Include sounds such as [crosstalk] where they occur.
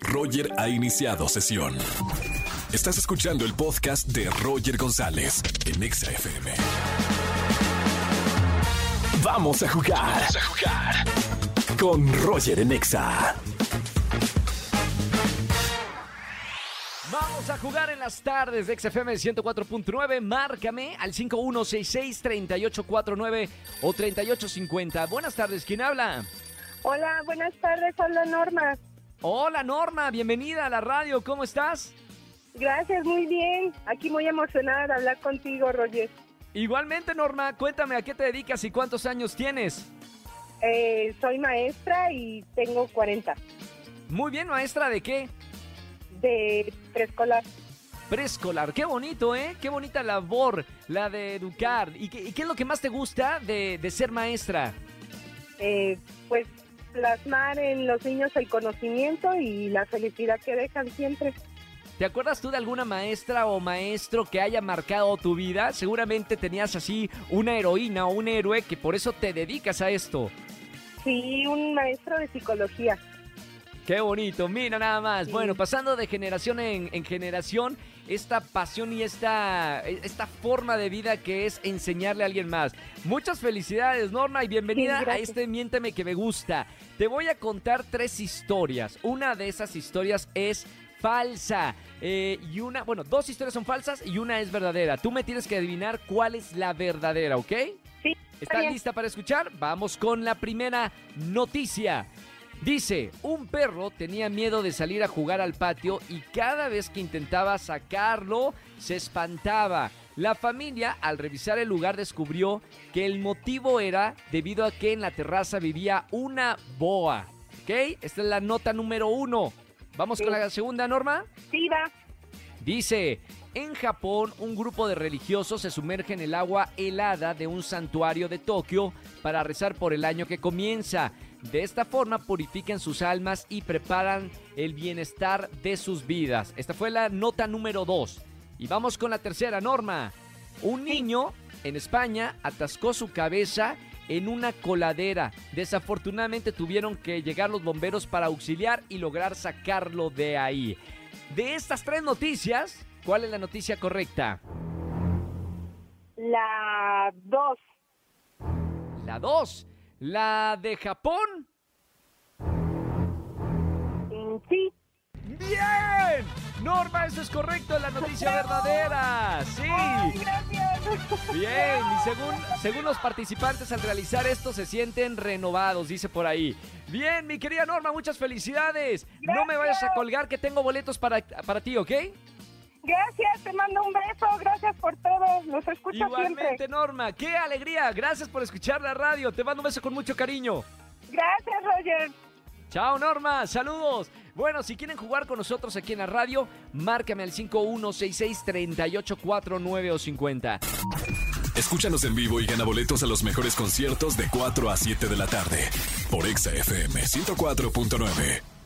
Roger ha iniciado sesión. Estás escuchando el podcast de Roger González en Exa FM. Vamos a jugar. Vamos a jugar. Con Roger en Exa. Vamos a jugar en las tardes de XFM 104.9. Márcame al 5166-3849 o 3850. Buenas tardes, ¿quién habla? Hola, buenas tardes, hola Norma. Hola Norma, bienvenida a la radio, ¿cómo estás? Gracias, muy bien. Aquí muy emocionada de hablar contigo, Roger. Igualmente Norma, cuéntame a qué te dedicas y cuántos años tienes. Eh, soy maestra y tengo 40. Muy bien, maestra, ¿de qué? De preescolar. Preescolar, qué bonito, ¿eh? Qué bonita labor la de educar. ¿Y qué, y qué es lo que más te gusta de, de ser maestra? Eh, pues plasmar en los niños el conocimiento y la felicidad que dejan siempre. ¿Te acuerdas tú de alguna maestra o maestro que haya marcado tu vida? Seguramente tenías así una heroína o un héroe que por eso te dedicas a esto. Sí, un maestro de psicología. Qué bonito, mira nada más. Bueno, pasando de generación en, en generación, esta pasión y esta, esta forma de vida que es enseñarle a alguien más. Muchas felicidades, Norma, y bienvenida Sí, a este Miénteme que me gusta. Te voy a contar tres historias. Una de esas historias es falsa. Eh, y una, bueno, dos historias son falsas y una es verdadera. Tú me tienes que adivinar cuál es la verdadera, ¿ok? Sí, ¿Estás lista para escuchar? Vamos con la primera noticia. Dice, un perro tenía miedo de salir a jugar al patio y cada vez que intentaba sacarlo se espantaba. La familia al revisar el lugar descubrió que el motivo era debido a que en la terraza vivía una boa. ¿Ok? Esta es la nota número uno. Vamos Sí. con la segunda norma. Sí, va. Dice, en Japón un grupo de religiosos se sumerge en el agua helada de un santuario de Tokio para rezar por el año que comienza. De esta forma purifican sus almas y preparan el bienestar de sus vidas. Esta fue la nota número 2. Y vamos con la tercera norma. Un niño en España atascó su cabeza en una coladera. Desafortunadamente tuvieron que llegar los bomberos para auxiliar y lograr sacarlo de ahí. De estas tres noticias, ¿cuál es la noticia correcta? La dos. La 2. La de Japón. Mm, Sí, ¡Bien! Norma, eso es correcto, la noticia verdadera. Sí. Ay, gracias. Bien, y [laughs] según, según los participantes al realizar esto se sienten renovados, dice por ahí. Bien, mi querida Norma, muchas felicidades. No me vayas a colgar que tengo boletos para, para ti, ¿ok? Gracias, te mando un beso. Gracias por todo. Los escucho Igualmente, siempre. Norma, qué alegría. Gracias por escuchar la radio. Te mando un beso con mucho cariño. Gracias, Roger. Chao Norma, saludos. Bueno, si quieren jugar con nosotros aquí en la radio, márcame al 5166-3849 o 50. Escúchanos en vivo y gana boletos a los mejores conciertos de 4 a 7 de la tarde por Exa FM 104.9.